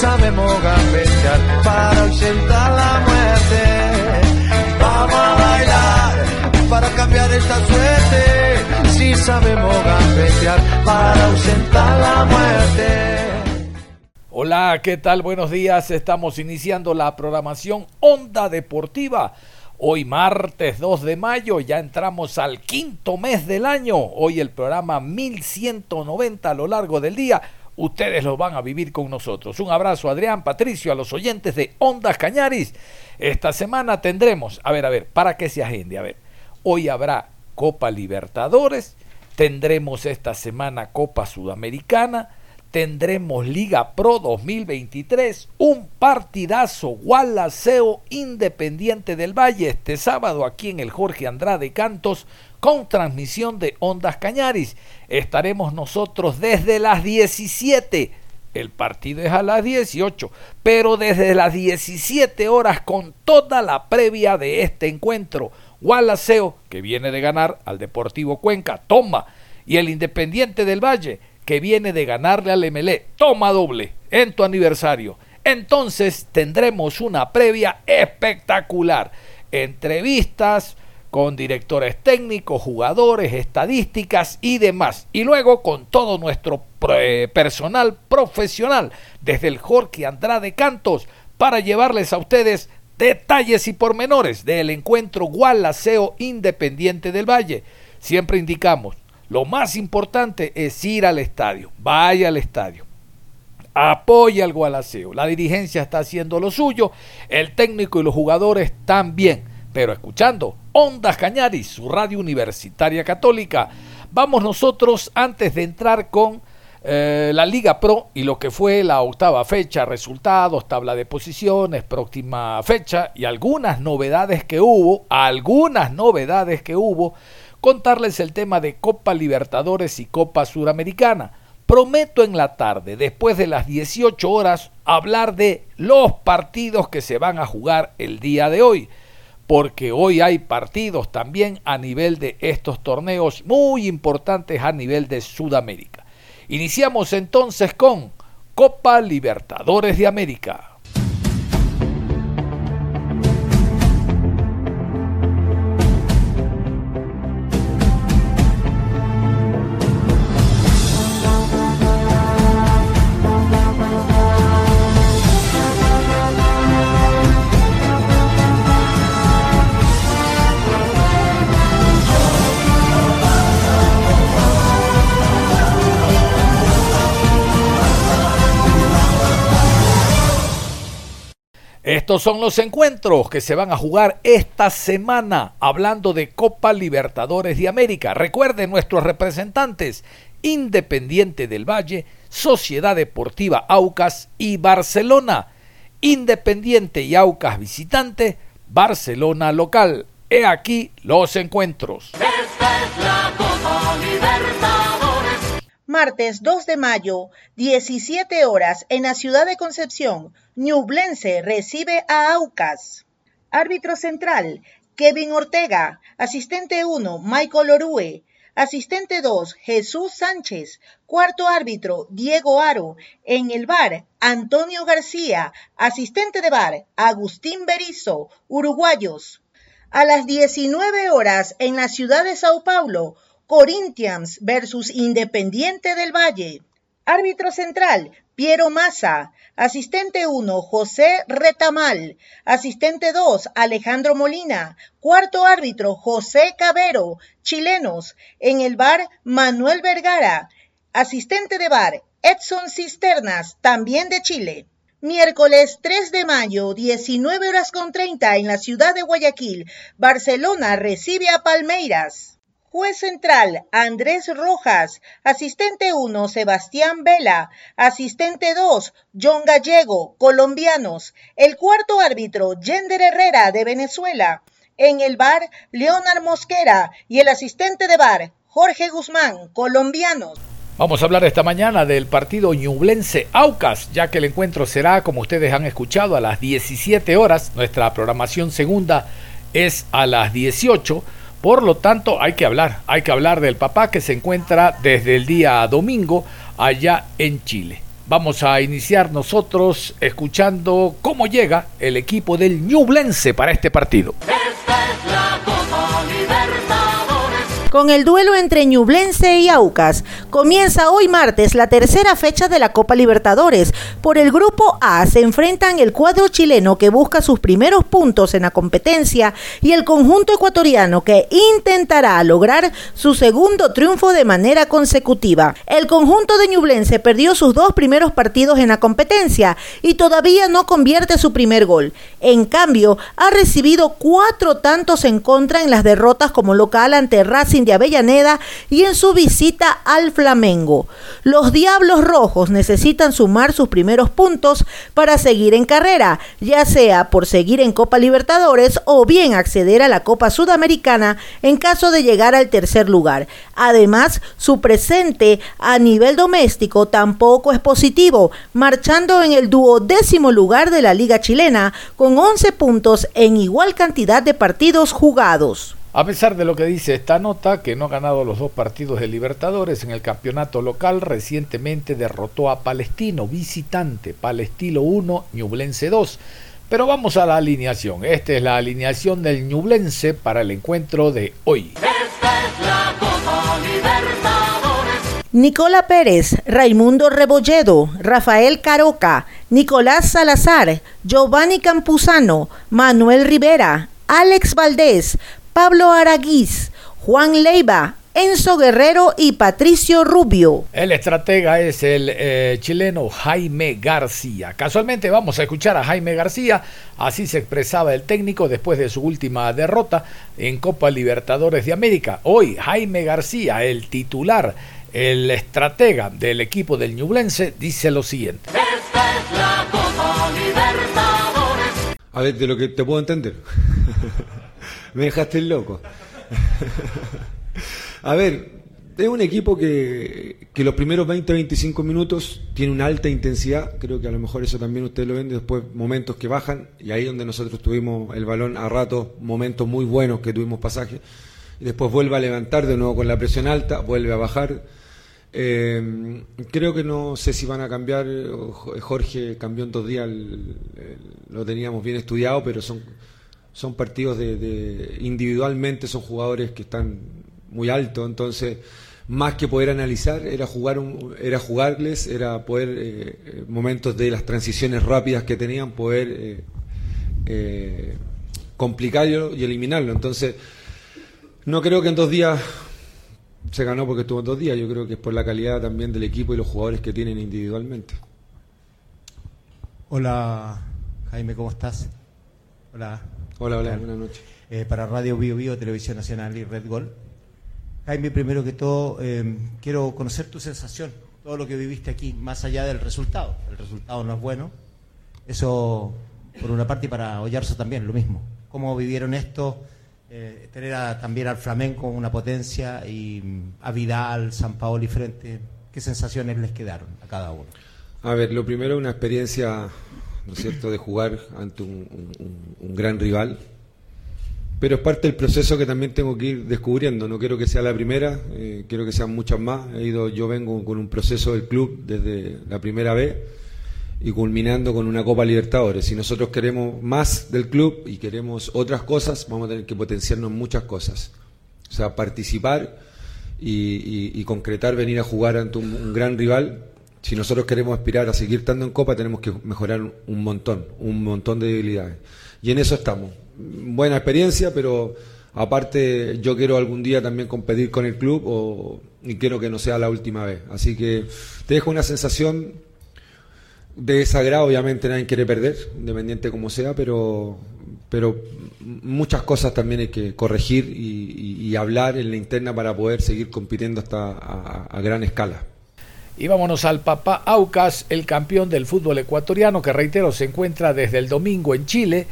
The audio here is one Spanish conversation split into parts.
Sabemos gambetear para ausentar la muerte. Vamos a bailar para cambiar esta suerte. Si sabemos gambetear para ausentar la muerte. Hola, ¿qué tal? Buenos días. Estamos iniciando la programación Onda Deportiva. Hoy martes 2 de mayo ya entramos al quinto mes del año. Hoy el programa 1190 a lo largo del día ustedes lo van a vivir con nosotros. Un abrazo Adrián, Patricio, a los oyentes de Ondas Cañaris. Esta semana tendremos, a ver, a ver, para que se agende, a ver, hoy habrá Copa Libertadores, tendremos esta semana Copa Sudamericana, tendremos Liga Pro 2023, un partidazo Gualaceo Independiente del Valle este sábado aquí en el Jorge Andrade Cantos con transmisión de Ondas Cañaris. Estaremos nosotros desde las 17. El partido es a las 18, pero desde las 17 horas con toda la previa de este encuentro. Gualaceo, que viene de ganar al Deportivo Cuenca, toma. Y el Independiente del Valle, que viene de ganarle al MLE, toma doble en tu aniversario. Entonces tendremos una previa espectacular. Entrevistas, con directores técnicos, jugadores, estadísticas y demás. Y luego con todo nuestro eh, personal profesional desde el Jorge Andrade Cantos para llevarles a ustedes detalles y pormenores del encuentro Gualaceo Independiente del Valle. Siempre indicamos, lo más importante es ir al estadio, vaya al estadio. Apoya al Gualaceo. La dirigencia está haciendo lo suyo, el técnico y los jugadores también pero escuchando Ondas Cañaris, su radio universitaria católica. Vamos nosotros, antes de entrar con eh, la Liga Pro y lo que fue la octava fecha, resultados, tabla de posiciones, próxima fecha y algunas novedades que hubo, algunas novedades que hubo, contarles el tema de Copa Libertadores y Copa Suramericana. Prometo en la tarde, después de las 18 horas, hablar de los partidos que se van a jugar el día de hoy porque hoy hay partidos también a nivel de estos torneos muy importantes a nivel de Sudamérica. Iniciamos entonces con Copa Libertadores de América. Estos son los encuentros que se van a jugar esta semana hablando de Copa Libertadores de América. Recuerden nuestros representantes Independiente del Valle, Sociedad Deportiva Aucas y Barcelona. Independiente y Aucas visitante, Barcelona local. He aquí los encuentros. Martes 2 de mayo, 17 horas, en la ciudad de Concepción, Ñublense recibe a Aucas. Árbitro central, Kevin Ortega. Asistente 1, Michael Orue. Asistente 2, Jesús Sánchez. Cuarto árbitro, Diego Aro. En el bar, Antonio García. Asistente de bar, Agustín Berizo. Uruguayos. A las 19 horas, en la ciudad de Sao Paulo, Corinthians versus Independiente del Valle. Árbitro central, Piero Massa. Asistente 1, José Retamal. Asistente 2, Alejandro Molina. Cuarto árbitro, José Cabero. Chilenos. En el bar, Manuel Vergara. Asistente de bar, Edson Cisternas, también de Chile. Miércoles 3 de mayo, 19 horas con 30 en la ciudad de Guayaquil, Barcelona recibe a Palmeiras. Juez central, Andrés Rojas. Asistente 1, Sebastián Vela. Asistente 2, John Gallego, colombianos. El cuarto árbitro, Yender Herrera, de Venezuela. En el bar, Leonard Mosquera. Y el asistente de bar, Jorge Guzmán, colombianos. Vamos a hablar esta mañana del partido Ñublense Aucas, ya que el encuentro será, como ustedes han escuchado, a las 17 horas. Nuestra programación segunda es a las 18 por lo tanto, hay que hablar, hay que hablar del papá que se encuentra desde el día domingo allá en Chile. Vamos a iniciar nosotros escuchando cómo llega el equipo del Ñublense para este partido. Con el duelo entre Ñublense y Aucas, comienza hoy martes la tercera fecha de la Copa Libertadores. Por el grupo A se enfrentan el cuadro chileno que busca sus primeros puntos en la competencia y el conjunto ecuatoriano que intentará lograr su segundo triunfo de manera consecutiva. El conjunto de Ñublense perdió sus dos primeros partidos en la competencia y todavía no convierte su primer gol. En cambio, ha recibido cuatro tantos en contra en las derrotas como local ante Racing de Avellaneda y en su visita al Flamengo. Los Diablos Rojos necesitan sumar sus primeros puntos para seguir en carrera, ya sea por seguir en Copa Libertadores o bien acceder a la Copa Sudamericana en caso de llegar al tercer lugar. Además, su presente a nivel doméstico tampoco es positivo, marchando en el duodécimo lugar de la Liga chilena con 11 puntos en igual cantidad de partidos jugados. A pesar de lo que dice esta nota, que no ha ganado los dos partidos de Libertadores en el campeonato local, recientemente derrotó a Palestino, visitante, Palestino 1, Ñublense 2. Pero vamos a la alineación. Esta es la alineación del Ñublense para el encuentro de hoy. Nicola Pérez, Raimundo Rebolledo, Rafael Caroca, Nicolás Salazar, Giovanni Campuzano, Manuel Rivera, Alex Valdés, Pablo Araguiz, Juan Leiva, Enzo Guerrero y Patricio Rubio. El estratega es el eh, chileno Jaime García. Casualmente vamos a escuchar a Jaime García, así se expresaba el técnico después de su última derrota en Copa Libertadores de América. Hoy Jaime García, el titular, el estratega del equipo del Ñublense, dice lo siguiente. Esta es la Copa Libertadores. A ver, de lo que te puedo entender. me dejaste loco. a ver, es un equipo que, que los primeros 20-25 minutos tiene una alta intensidad, creo que a lo mejor eso también ustedes lo ven, después momentos que bajan, y ahí donde nosotros tuvimos el balón a rato, momentos muy buenos que tuvimos pasaje, después vuelve a levantar de nuevo con la presión alta, vuelve a bajar. Eh, creo que no sé si van a cambiar, Jorge cambió en dos días, lo teníamos bien estudiado, pero son son partidos de, individualmente son jugadores que están muy altos, entonces más que poder analizar era jugar un, era jugarles, era poder eh, eh, momentos de las transiciones rápidas que tenían poder eh, complicarlo y eliminarlo. Entonces no creo que en dos días se ganó porque estuvo en dos días, yo creo que es por la calidad también del equipo y los jugadores que tienen individualmente. Hola Jaime, ¿cómo estás? Hola. Hola, hola, buenas noches. Eh, para Radio Bio Bio, Televisión Nacional y Red Gol. Jaime, primero que todo, eh, quiero conocer tu sensación, todo lo que viviste aquí, más allá del resultado. El resultado no es bueno. Eso, por una parte, y para Ollarzo también, lo mismo. ¿Cómo vivieron esto? Eh, tener también al flamenco una potencia y mm, a Vidal, San Paolo y frente. ¿Qué sensaciones les quedaron a cada uno? A ver, lo primero, una experiencia ¿no es cierto?, de jugar ante un, gran rival. Pero es parte del proceso que también tengo que ir descubriendo. No quiero que sea la primera, eh, quiero que sean muchas más. He ido, yo vengo con un proceso del club desde la primera vez y culminando con una Copa Libertadores. Si nosotros queremos más del club y queremos otras cosas, vamos a tener que potenciarnos muchas cosas. O sea, participar y, concretar venir a jugar ante un gran rival si nosotros queremos aspirar a seguir estando en Copa, tenemos que mejorar un montón, un montón de debilidades. Y en eso estamos. Buena experiencia, pero Aparte, yo quiero algún día también competir con el club o, y quiero que no sea la última vez. Así que te dejo una sensación de desagrado, obviamente nadie quiere perder, independiente como sea, pero, pero muchas cosas también hay que corregir y, hablar en la interna para poder seguir compitiendo hasta a, gran escala. Y vámonos al papá Aucas, el campeón del fútbol ecuatoriano, que reitero se encuentra desde el domingo en Chile.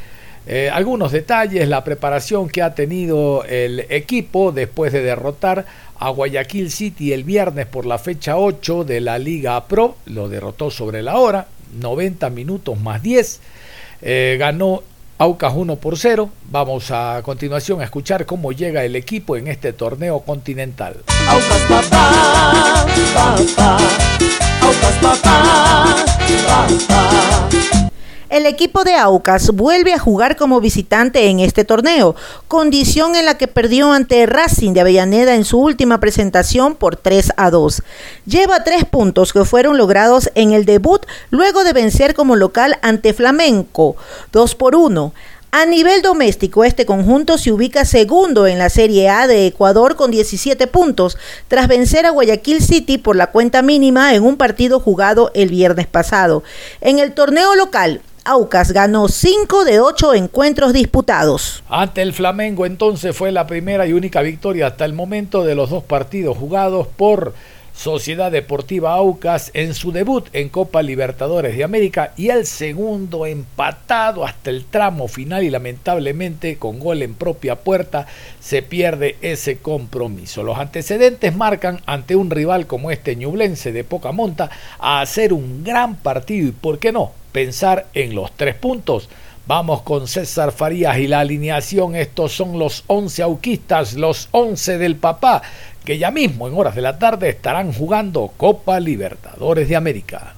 Eh, algunos detalles, la preparación que ha tenido el equipo después de derrotar a Guayaquil City el viernes por la fecha 8 de la Liga Pro, lo derrotó sobre la hora, 90 minutos más 10, eh, ganó Aucas 1 por 0. Vamos a continuación a escuchar cómo llega el equipo en este torneo continental. Aucas papá, papá, Aucas papá, papá. El equipo de Aucas vuelve a jugar como visitante en este torneo, condición en la que perdió ante Racing de Avellaneda en su última presentación por 3 a 2. Lleva tres puntos que fueron logrados en el debut luego de vencer como local ante Flamenco, 2 por 1. A nivel doméstico, este conjunto se ubica segundo en la Serie A de Ecuador con 17 puntos, tras vencer a Guayaquil City por la cuenta mínima en un partido jugado el viernes pasado. En el torneo local, Aucas ganó 5 de 8 encuentros disputados. Ante el Flamengo entonces fue la primera y única victoria hasta el momento de los dos partidos jugados por Sociedad Deportiva Aucas en su debut en Copa Libertadores de América y el segundo empatado hasta el tramo final y lamentablemente con gol en propia puerta se pierde ese compromiso. Los antecedentes marcan ante un rival como este ñublense de poca monta a hacer un gran partido y por qué no pensar en los tres puntos. Vamos con César Farías y la alineación. Estos son los 11 auquistas, los 11 del papá que ya mismo en horas de la tarde estarán jugando Copa Libertadores de América.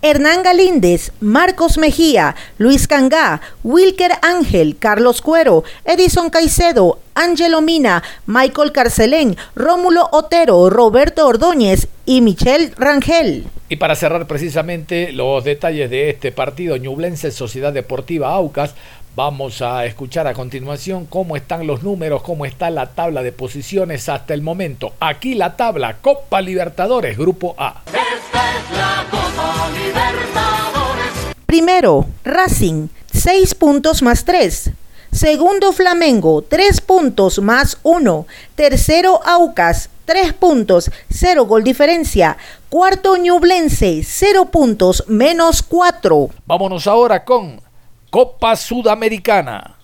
Hernán Galíndez, Marcos Mejía, Luis Cangá, Wilker Ángel, Carlos Cuero, Edison Caicedo, Ángelo Mina, Michael Carcelén, Rómulo Otero, Roberto Ordóñez y Michel Rangel. Y para cerrar precisamente los detalles de este partido, Ñublense Sociedad Deportiva Aucas, vamos a escuchar a continuación cómo están los números, cómo está la tabla de posiciones hasta el momento. Aquí la tabla, Copa Libertadores, Grupo A. Esta es la Copa Libertadores. Primero, Racing, 6 puntos más 3. Segundo Flamengo, 3 puntos más 1. Tercero Aucas, 3 puntos, 0 gol diferencia. Cuarto Ñublense, 0 puntos menos 4. Vámonos ahora con Copa Sudamericana.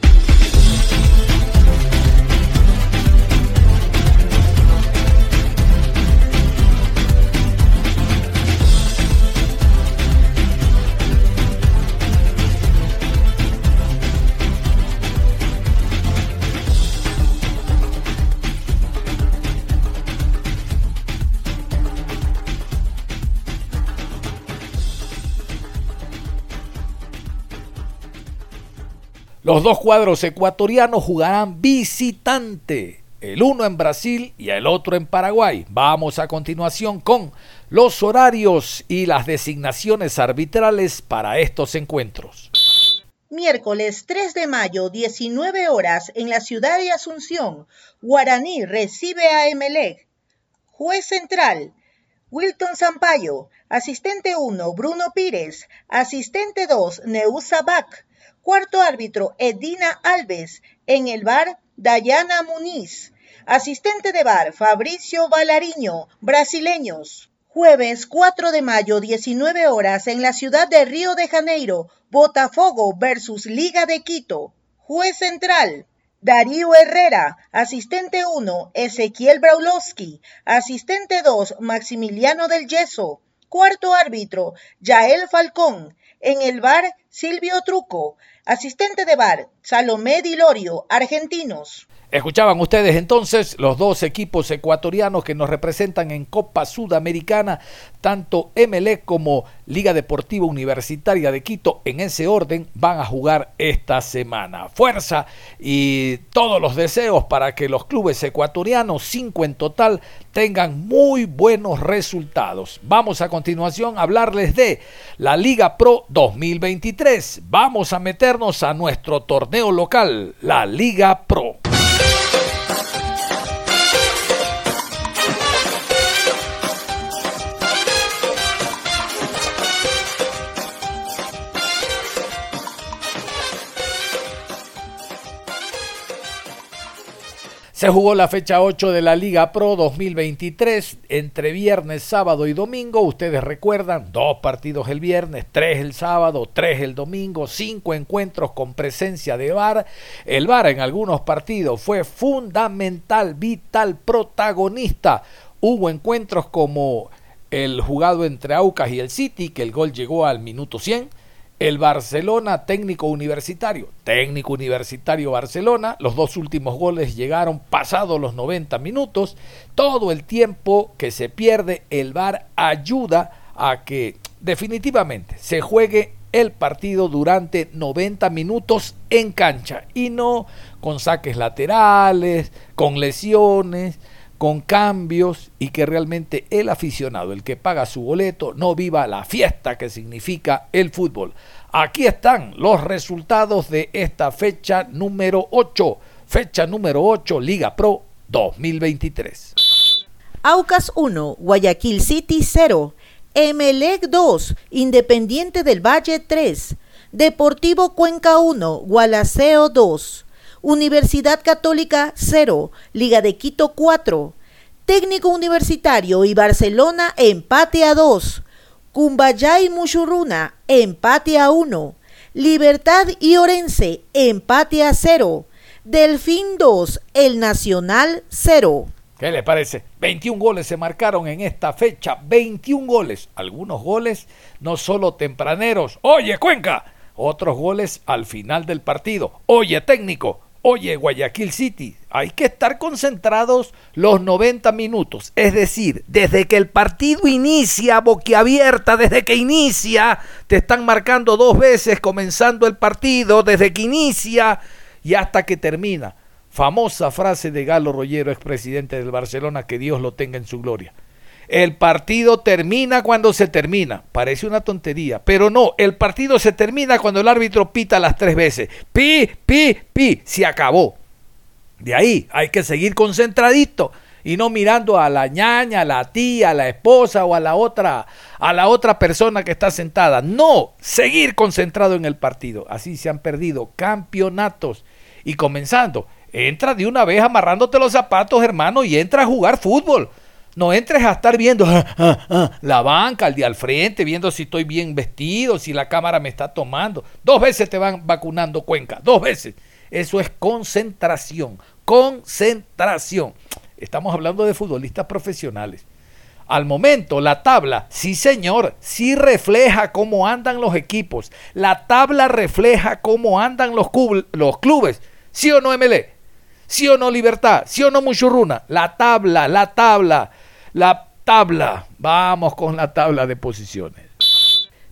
Los dos cuadros ecuatorianos jugarán visitante, el uno en Brasil y el otro en Paraguay. Vamos a continuación con los horarios y las designaciones arbitrales para estos encuentros. Miércoles 3 de mayo, 19 horas, en la ciudad de Asunción, Guaraní recibe a Emelec. Juez central, Wilton Zampayo. Asistente 1, Bruno Pires. Asistente 2, Neusa Bach. Cuarto árbitro, Edina Alves. En el bar, Dayana Muniz. Asistente de bar, Fabricio Valariño. Brasileños. Jueves 4 de mayo, 19 horas, en la ciudad de Río de Janeiro, Botafogo versus Liga de Quito. Juez central, Darío Herrera. Asistente 1, Ezequiel Braulowski. Asistente 2, Maximiliano del Yeso. Cuarto árbitro, Yael Falcón. En el bar, Silvio Truco. Asistente de bar, Salomé Dilorio, argentinos. Escuchaban ustedes entonces los dos equipos ecuatorianos que nos representan en Copa Sudamericana, tanto MLE como Liga Deportiva Universitaria de Quito, en ese orden van a jugar esta semana. Fuerza y todos los deseos para que los clubes ecuatorianos, cinco en total, tengan muy buenos resultados. Vamos a continuación a hablarles de la Liga Pro 2023. Vamos a meternos a nuestro torneo local, la Liga Pro. Se jugó la fecha 8 de la Liga Pro 2023 entre viernes, sábado y domingo. Ustedes recuerdan, dos partidos el viernes, tres el sábado, tres el domingo, cinco encuentros con presencia de VAR. El VAR en algunos partidos fue fundamental, vital, protagonista. Hubo encuentros como el jugado entre Aucas y el City, que el gol llegó al minuto 100 el Barcelona técnico universitario, técnico universitario Barcelona, los dos últimos goles llegaron pasados los 90 minutos, todo el tiempo que se pierde el VAR ayuda a que definitivamente se juegue el partido durante 90 minutos en cancha. Y no con saques laterales, con lesiones, con cambios y que realmente el aficionado, el que paga su boleto, no viva la fiesta que significa el fútbol. Aquí están los resultados de esta fecha número 8, fecha número 8 Liga Pro 2023. Aucas 1, Guayaquil City 0, Emelec 2, Independiente del Valle 3, Deportivo Cuenca 1, Gualaceo 2. Universidad Católica 0, Liga de Quito 4, Técnico Universitario y Barcelona empate a 2, Cumbayá y Muchurruna empate a 1, Libertad y Orense empate a 0, Delfín 2, El Nacional 0. ¿Qué le parece? 21 goles se marcaron en esta fecha, 21 goles, algunos goles no solo tempraneros, oye Cuenca, otros goles al final del partido, oye técnico, Oye, Guayaquil City, hay que estar concentrados los 90 minutos. Es decir, desde que el partido inicia, boquiabierta, desde que inicia, te están marcando dos veces comenzando el partido, desde que inicia y hasta que termina. Famosa frase de Galo Rollero, expresidente del Barcelona, que Dios lo tenga en su gloria. El partido termina cuando se termina. Parece una tontería, pero no, el partido se termina cuando el árbitro pita las tres veces. Pi, pi, pi, se acabó. De ahí hay que seguir concentradito y no mirando a la ñaña, a la tía, a la esposa o a la otra a la otra persona que está sentada. No, seguir concentrado en el partido. Así se han perdido campeonatos y comenzando. Entra de una vez amarrándote los zapatos, hermano, y entra a jugar fútbol. No entres a estar viendo ah, ah, ah, la banca, al de al frente, viendo si estoy bien vestido, si la cámara me está tomando. Dos veces te van vacunando Cuenca, dos veces. Eso es concentración, concentración. Estamos hablando de futbolistas profesionales. Al momento, la tabla, sí señor, sí refleja cómo andan los equipos. La tabla refleja cómo andan los, los clubes. ¿Sí o no, MLE? ¿Sí o no, Libertad? ¿Sí o no, Muchurruna? La tabla, la tabla. La tabla, vamos con la tabla de posiciones.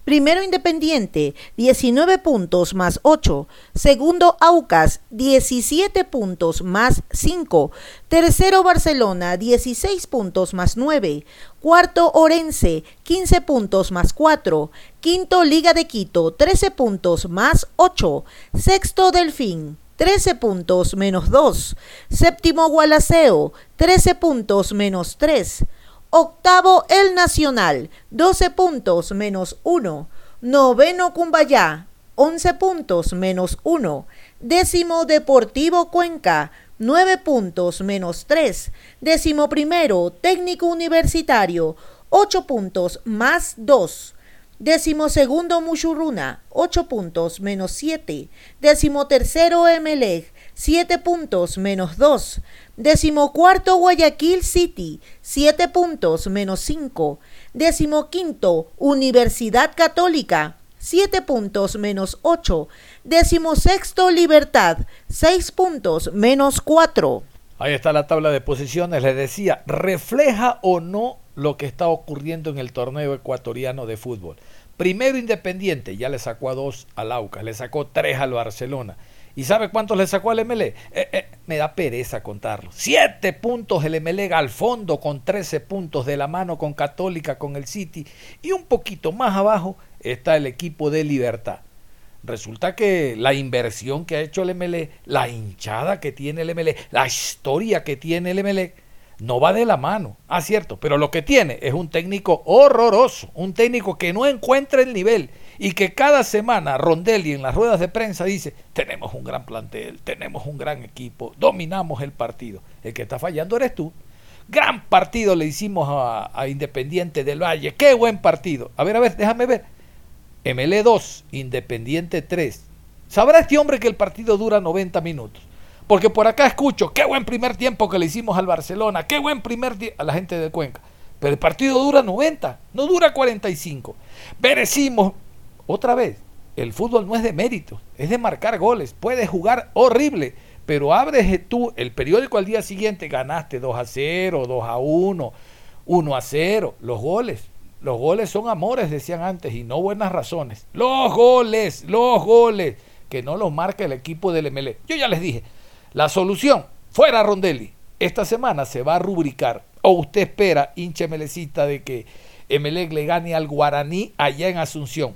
Primero Independiente, 19 puntos más 8. Segundo Aucas, 17 puntos más 5. Tercero Barcelona, 16 puntos más 9. Cuarto Orense, 15 puntos más 4. Quinto Liga de Quito, 13 puntos más 8. Sexto Delfín, 13 puntos menos 2. Séptimo Gualaceo, 13 puntos menos 3. Octavo El Nacional, 12 puntos menos 1. Noveno Cumbayá, 11 puntos menos 1. Décimo Deportivo Cuenca, 9 puntos menos 3. Décimo primero Técnico Universitario, 8 puntos más 2. Décimo segundo Muchurruna, 8 puntos menos 7. Décimo tercero Emelec, 7 puntos menos 2. Décimo cuarto Guayaquil City, 7 puntos menos 5. Décimo quinto Universidad Católica, 7 puntos menos 8. Decimosexto Libertad, 6 puntos menos 4. Ahí está la tabla de posiciones, les decía, refleja o no lo que está ocurriendo en el torneo ecuatoriano de fútbol. Primero Independiente, ya le sacó a dos al Aucas, le sacó tres al Barcelona. ¿Y sabe cuántos le sacó al MLE? Eh, eh, me da pereza contarlo. Siete puntos el MLE al fondo con 13 puntos de la mano con Católica, con el City. Y un poquito más abajo está el equipo de Libertad. Resulta que la inversión que ha hecho el MLE, la hinchada que tiene el MLE, la historia que tiene el MLE, no va de la mano. Ah, cierto, pero lo que tiene es un técnico horroroso, un técnico que no encuentra el nivel y que cada semana Rondelli en las ruedas de prensa dice, tenemos un gran plantel, tenemos un gran equipo, dominamos el partido. El que está fallando eres tú. Gran partido le hicimos a, Independiente del Valle, qué buen partido. A ver, a ver, déjame ver. ML 2, Independiente 3. ¿Sabrá este hombre que el partido dura 90 minutos? Porque por acá escucho, qué buen primer tiempo que le hicimos al Barcelona, qué buen primer tiempo a la gente de Cuenca. Pero el partido dura 90, no dura 45. Merecimos, otra vez, el fútbol no es de mérito, es de marcar goles. Puedes jugar horrible, pero abres tú el periódico al día siguiente, ganaste 2 a 0, 2 a 1, 1 a 0. Los goles, los goles son amores, decían antes, y no buenas razones. Los goles, los goles, que no los marca el equipo del MLE. Yo ya les dije, la solución, fuera Rondelli. Esta semana se va a rubricar. O usted espera, hinche melecita, de que Emelec le gane al Guaraní allá en Asunción.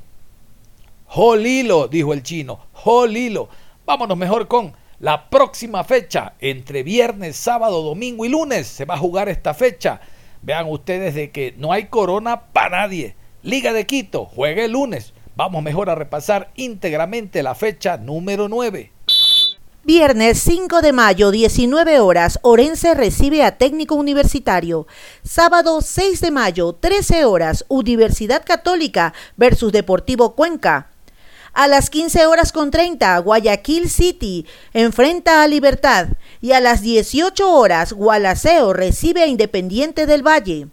Jolilo, dijo el chino. Jolilo. Vámonos mejor con la próxima fecha. Entre viernes, sábado, domingo y lunes se va a jugar esta fecha. Vean ustedes de que no hay corona para nadie. Liga de Quito, juegue el lunes. Vamos mejor a repasar íntegramente la fecha número 9. Viernes 5 de mayo, 19 horas, Orense recibe a Técnico Universitario. Sábado 6 de mayo, 13 horas, Universidad Católica versus Deportivo Cuenca. A las 15 horas con 30, Guayaquil City enfrenta a Libertad. Y a las 18 horas, Gualaceo recibe a Independiente del Valle.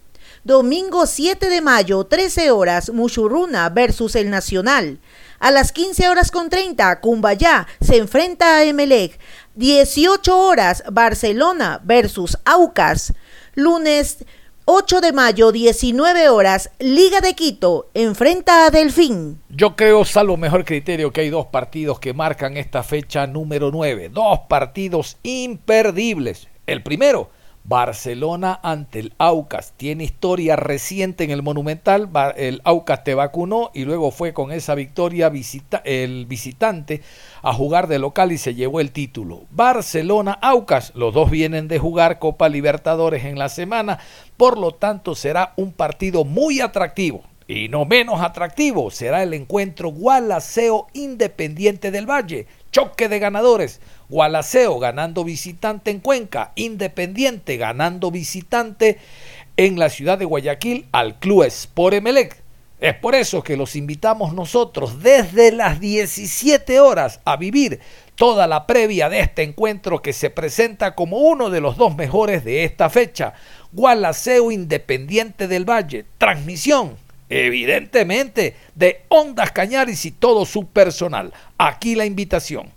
Domingo 7 de mayo, 13 horas, Muchurruna versus el Nacional. A las 15 horas con 30, Cumbayá se enfrenta a Emelec. 18 horas, Barcelona versus Aucas. Lunes 8 de mayo, 19 horas, Liga de Quito enfrenta a Delfín. Yo creo, salvo mejor criterio, que hay dos partidos que marcan esta fecha número 9. Dos partidos imperdibles. El primero, Barcelona ante el Aucas. Tiene historia reciente en el Monumental. El Aucas te vacunó y luego fue con esa victoria visita, el visitante a jugar de local y se llevó el título. Barcelona, Aucas. Los dos vienen de jugar Copa Libertadores en la semana. Por lo tanto, será un partido muy atractivo. Y no menos atractivo será el encuentro Gualaceo Independiente del Valle. Choque de ganadores. Gualaceo ganando visitante en Cuenca, Independiente ganando visitante en la ciudad de Guayaquil al Club Sport Emelec. Es por eso que los invitamos nosotros desde las 17 horas a vivir toda la previa de este encuentro que se presenta como uno de los dos mejores de esta fecha. Gualaceo Independiente del Valle. Transmisión, evidentemente, de Ondas Cañaris y todo su personal. Aquí la invitación.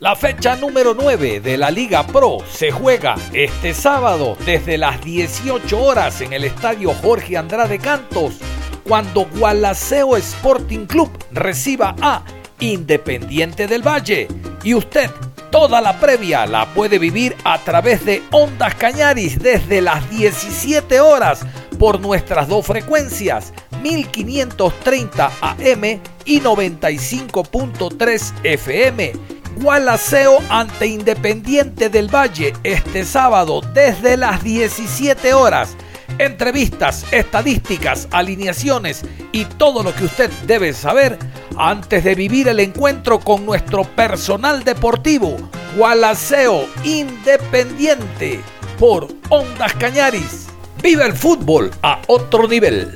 La fecha número 9 de la Liga Pro se juega este sábado desde las 18 horas en el estadio Jorge Andrade Cantos, cuando Gualaceo Sporting Club reciba a Independiente del Valle. Y usted toda la previa la puede vivir a través de Ondas Cañaris desde las 17 horas por nuestras dos frecuencias, 1530 AM y 95.3 FM Gualaceo ante Independiente del Valle este sábado desde las 17 horas. Entrevistas, estadísticas, alineaciones y todo lo que usted debe saber antes de vivir el encuentro con nuestro personal deportivo. Gualaceo Independiente por Ondas Cañaris. Viva el fútbol a otro nivel.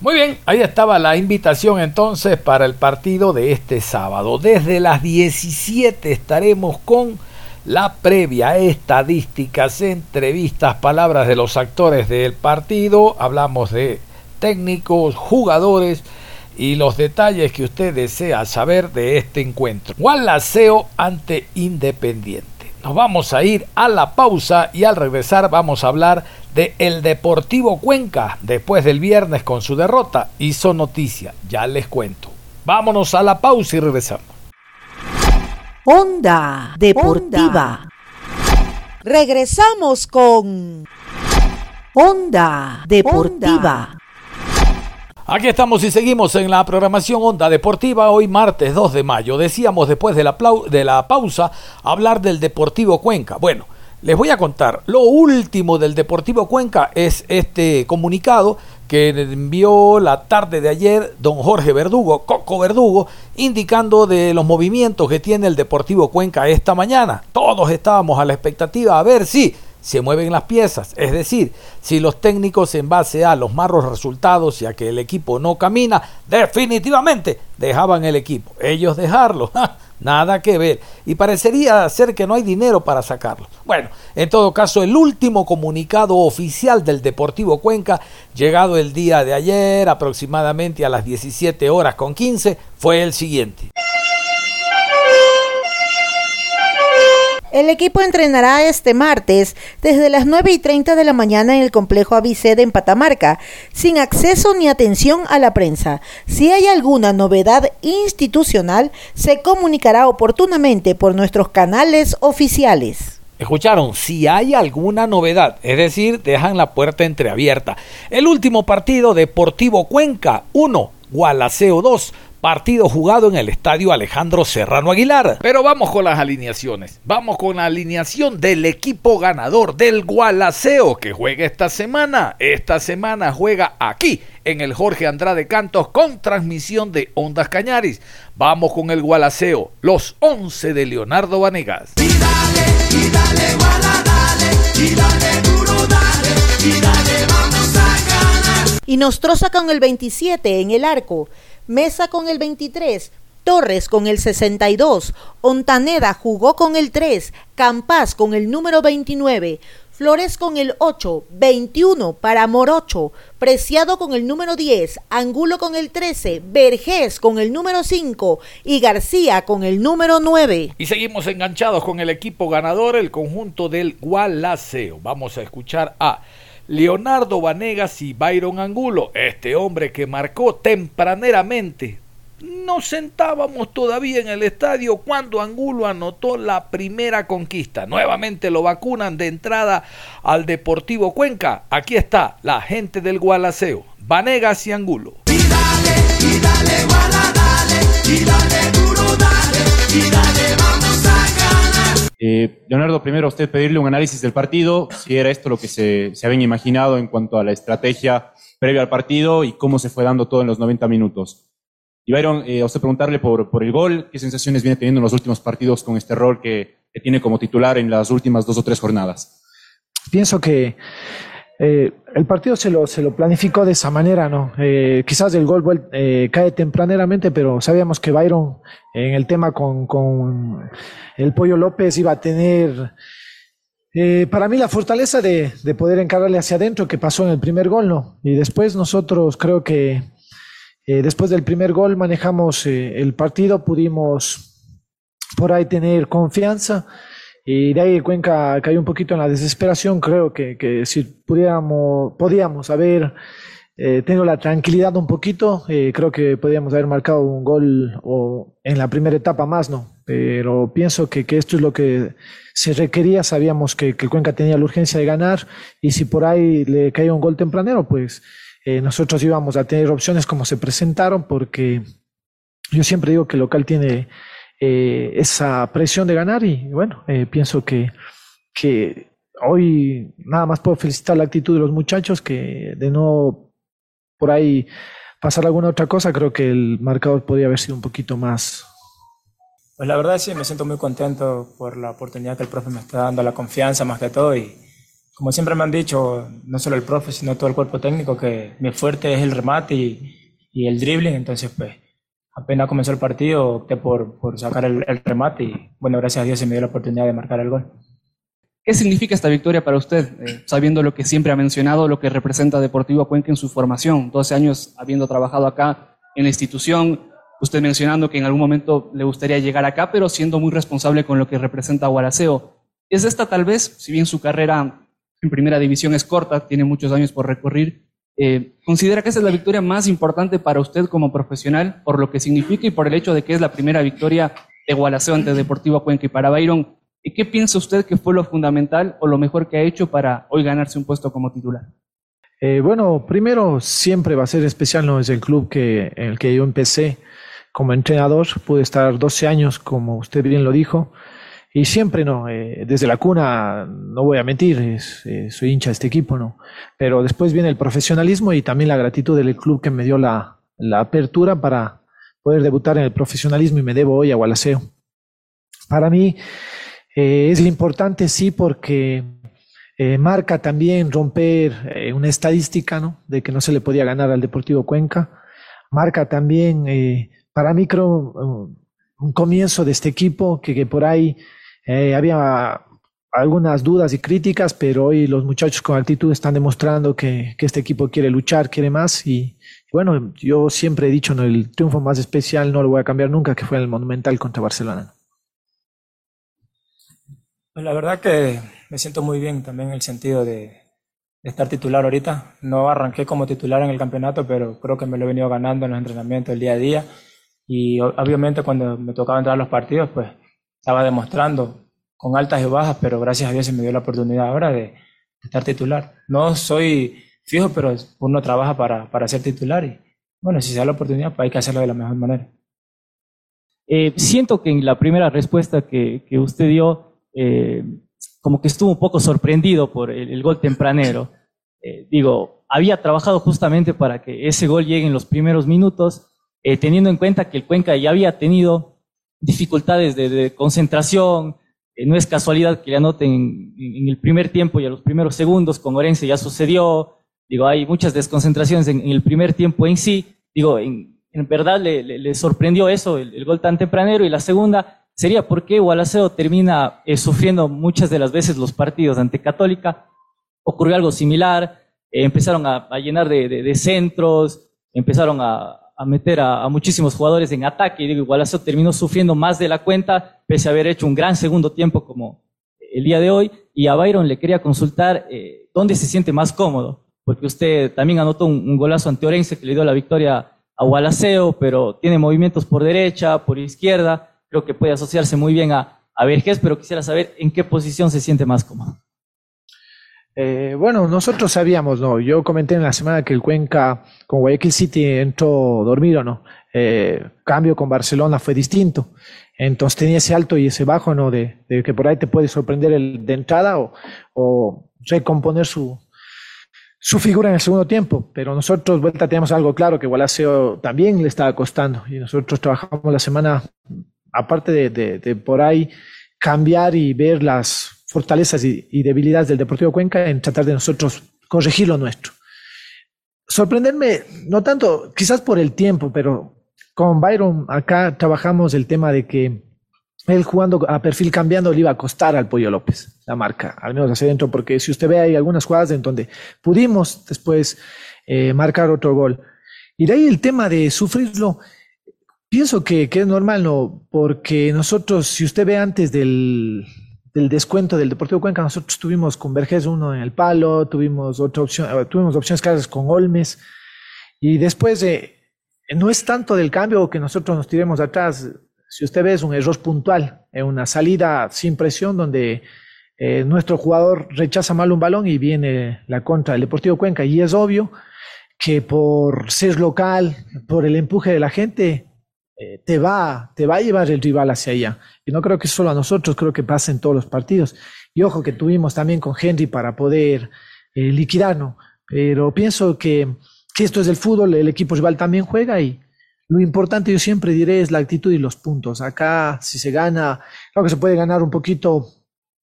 Muy bien, ahí estaba la invitación entonces para el partido de este sábado. Desde las 17 estaremos con la previa, estadísticas, entrevistas, palabras de los actores del partido, hablamos de técnicos, jugadores y los detalles que usted desea saber de este encuentro. Gualaceo ante Independiente. Nos vamos a ir a la pausa y al regresar vamos a hablar de el Deportivo Cuenca después del viernes con su derrota. Hizo noticia, ya les cuento. Vámonos a la pausa y regresamos. Onda Deportiva. Regresamos con Onda Deportiva. Aquí estamos y seguimos en la programación Onda Deportiva hoy martes 2 de mayo. Decíamos después de la, pausa hablar del Deportivo Cuenca. Bueno, les voy a contar. Lo último del Deportivo Cuenca es este comunicado que envió la tarde de ayer don Jorge Verdugo, Coco Verdugo, indicando de los movimientos que tiene el Deportivo Cuenca esta mañana. Todos estábamos a la expectativa a ver si se mueven las piezas, es decir, si los técnicos en base a los malos resultados y a que el equipo no camina, definitivamente dejaban el equipo. Ellos dejarlo. Nada que ver. Y parecería ser que no hay dinero para sacarlo. Bueno, en todo caso, el último comunicado oficial del Deportivo Cuenca, llegado el día de ayer, aproximadamente a las 17 horas con 15, fue el siguiente. El equipo entrenará este martes desde las 9 y 30 de la mañana en el complejo Aviced en Patamarca, sin acceso ni atención a la prensa. Si hay alguna novedad institucional, se comunicará oportunamente por nuestros canales oficiales. Escucharon, si hay alguna novedad, es decir, dejan la puerta entreabierta. El último partido Deportivo Cuenca 1, Gualaceo 2 partido jugado en el estadio Alejandro Serrano Aguilar. Pero vamos con las alineaciones. Vamos con la alineación del equipo ganador del Gualaceo que juega esta semana. Esta semana juega aquí en el Jorge Andrade Cantos con transmisión de Ondas Cañaris. Vamos con el Gualaceo, los 11 de Leonardo Vanegas. Y dale, y dale, guala, dale, y dale duro, dale, y dale, vamos a ganar. Y Nostroza con el 27 en el arco. Mesa con el 23, Torres con el 62, Ontaneda jugó con el 3, Campas con el número 29, Flores con el 8, 21 para Morocho, Preciado con el número 10, Angulo con el 13, Vergés con el número 5 y García con el número 9. Y seguimos enganchados con el equipo ganador, el conjunto del Gualaceo. Vamos a escuchar a Leonardo Vanegas y Byron Angulo, este hombre que marcó tempraneramente. No sentábamos todavía en el estadio cuando Angulo anotó la primera conquista. Nuevamente lo vacunan de entrada al Deportivo Cuenca. Aquí está la gente del Gualaceo, Vanegas y Angulo. Y dale, y dale, dale, y dale duro, dale, y dale, eh, Leonardo, primero a usted pedirle un análisis del partido, si era esto lo que se, se habían imaginado en cuanto a la estrategia previa al partido y cómo se fue dando todo en los 90 minutos. Y Byron, eh, a usted preguntarle por, el gol, qué sensaciones viene teniendo en los últimos partidos con este rol que, que tiene como titular en las últimas dos o tres jornadas. Pienso que eh, el partido se lo, se lo planificó de esa manera, ¿no? Eh, quizás el gol eh, cae tempraneramente, pero sabíamos que Byron en el tema con, con el Pollo López iba a tener, para mí, la fortaleza de, de, poder encararle hacia adentro que pasó en el primer gol, ¿no? Y después nosotros creo que después del primer gol manejamos el partido, pudimos por ahí tener confianza. Y de ahí Cuenca cayó un poquito en la desesperación. Creo que, que si pudiéramos, podíamos haber eh, tenido la tranquilidad un poquito, eh, creo que podríamos haber marcado un gol o en la primera etapa más, ¿no? Pero pienso que, que esto es lo que se requería. Sabíamos que, que, Cuenca tenía la urgencia de ganar y si por ahí le caía un gol tempranero, pues eh, nosotros íbamos a tener opciones como se presentaron porque yo siempre digo que el local tiene eh, esa presión de ganar y bueno, eh, pienso que, que hoy nada más puedo felicitar la actitud de los muchachos que de no por ahí pasar alguna otra cosa, creo que el marcador podría haber sido un poquito más. Pues la verdad sí, me siento muy contento por la oportunidad que el profe me está dando, la confianza más que todo y como siempre me han dicho, no solo el profe, sino todo el cuerpo técnico, que mi fuerte es el remate y, y el dribbling, entonces pues apenas comenzó el partido opté por, por sacar el, el remate y bueno, gracias a Dios se me dio la oportunidad de marcar el gol. ¿Qué significa esta victoria para usted, eh, sabiendo lo que siempre ha mencionado, lo que representa Deportivo Cuenca en su formación? 12 años habiendo trabajado acá en la institución, usted mencionando que en algún momento le gustaría llegar acá, pero siendo muy responsable con lo que representa Gualaceo. ¿Es esta tal vez, si bien su carrera en primera división es corta, tiene muchos años por recorrer, eh, ¿considera que esa es la victoria más importante para usted como profesional, por lo que significa y por el hecho de que es la primera victoria de Gualaceo ante Deportivo Cuenca y para Byron? ¿Y qué piensa usted que fue lo fundamental o lo mejor que ha hecho para hoy ganarse un puesto como titular? Eh, bueno, primero siempre va a ser especial, ¿no? Es el club que, en el que yo empecé como entrenador, pude estar 12 años, como usted bien lo dijo, y siempre, ¿no? Eh, desde la cuna, no voy a mentir, eh, soy hincha de este equipo, ¿no? Pero después viene el profesionalismo y también la gratitud del club que me dio la, la apertura para poder debutar en el profesionalismo y me debo hoy a Gualaceo. Para mí, eh, es importante, sí, porque eh, marca también romper eh, una estadística, ¿no? De que no se le podía ganar al Deportivo Cuenca. Marca también, para mí creo, un comienzo de este equipo que, por ahí había algunas dudas y críticas, pero hoy los muchachos con actitud están demostrando que, que este equipo quiere luchar, quiere más y, bueno, yo siempre he dicho, ¿no? el triunfo más especial no lo voy a cambiar nunca, que fue el Monumental contra Barcelona. Pues la verdad que me siento muy bien también en el sentido de, estar titular ahorita. No arranqué como titular en el campeonato, pero creo que me lo he venido ganando en los entrenamientos el día a día. Y obviamente cuando me tocaba entrar a los partidos, pues estaba demostrando con altas y bajas, pero gracias a Dios se me dio la oportunidad ahora de, estar titular. No soy fijo, pero uno trabaja para, para ser titular y bueno, si se da la oportunidad, pues hay que hacerlo de la mejor manera. Eh, siento que en la primera respuesta que, que usted dio, eh, como que estuvo un poco sorprendido por el, gol tempranero. Eh, digo, había trabajado justamente para que ese gol llegue en los primeros minutos, eh, teniendo en cuenta que el Cuenca ya había tenido dificultades de, concentración, no es casualidad que le anoten en, el primer tiempo y a los primeros segundos, con Orense ya sucedió, digo, hay muchas desconcentraciones en, el primer tiempo en sí, digo, en, verdad le, sorprendió eso, el, el, gol tan tempranero, y la segunda, sería por qué Gualaceo termina eh, sufriendo muchas de las veces los partidos ante Católica. Ocurrió algo similar, eh, empezaron a, llenar de, centros, empezaron a, meter a, muchísimos jugadores en ataque, y digo, Gualaceo terminó sufriendo más de la cuenta, pese a haber hecho un gran segundo tiempo como el día de hoy, y a Byron le quería consultar eh, dónde se siente más cómodo, porque usted también anotó un, golazo ante Orense que le dio la victoria a Gualaceo, pero tiene movimientos por derecha, por izquierda, creo que puede asociarse muy bien a, a Vergés, pero quisiera saber en qué posición se siente más cómodo. Eh, bueno, nosotros sabíamos, ¿no? Yo comenté en la semana que el Cuenca con Guayaquil City entró dormido, ¿no? Eh, cambio con Barcelona fue distinto. Entonces tenía ese alto y ese bajo, ¿no? De, que por ahí te puede sorprender el de entrada o, recomponer su, figura en el segundo tiempo. Pero nosotros, vuelta, teníamos algo claro que Gualaceo también le estaba costando y nosotros trabajamos la semana aparte de, por ahí cambiar y ver las fortalezas y, debilidades del Deportivo Cuenca, en tratar de nosotros corregir lo nuestro. Sorprenderme, no tanto, quizás por el tiempo, pero con Byron acá trabajamos el tema de que él jugando a perfil cambiando le iba a costar al Pollo López la marca, al menos hacia adentro, porque si usted ve hay algunas jugadas en donde pudimos después eh, marcar otro gol. Y de ahí el tema de sufrirlo, Pienso que, es normal, ¿no? Porque nosotros, si usted ve antes del, descuento del Deportivo Cuenca, nosotros tuvimos con Vergés uno en el palo, tuvimos otra opción, eh, tuvimos opciones claras con Olmes, y después no es tanto del cambio que nosotros nos tiremos atrás. Si usted ve, es un error puntual, en una salida sin presión donde eh, nuestro jugador rechaza mal un balón y viene la contra del Deportivo Cuenca. Y es obvio que por ser local, por el empuje de la gente, eh, te, va, te va a llevar el rival hacia allá. Y no creo que solo a nosotros, creo que pasa en todos los partidos. Y ojo que tuvimos también con Henry para poder eh, liquidarnos. Pero pienso que, esto es el fútbol, el equipo rival también juega y lo importante yo siempre diré es la actitud y los puntos. Acá si se gana, creo que se puede ganar un poquito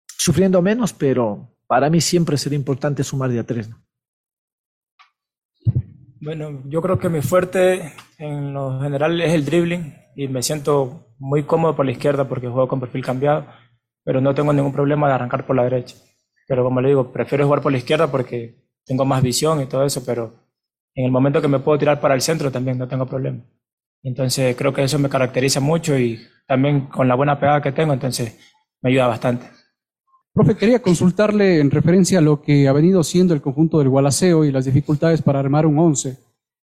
sufriendo menos, pero para mí siempre será importante sumar de a tres. Bueno, yo creo que mi fuerte en lo general es el dribbling y me siento muy cómodo por la izquierda porque juego con perfil cambiado, pero no tengo ningún problema de arrancar por la derecha. Pero como le digo, prefiero jugar por la izquierda porque tengo más visión y todo eso, pero en el momento que me puedo tirar para el centro también no tengo problema. Entonces creo que eso me caracteriza mucho y también con la buena pegada que tengo, entonces me ayuda bastante. Profe, quería consultarle en referencia a lo que ha venido siendo el conjunto del Gualaceo y las dificultades para armar un 11.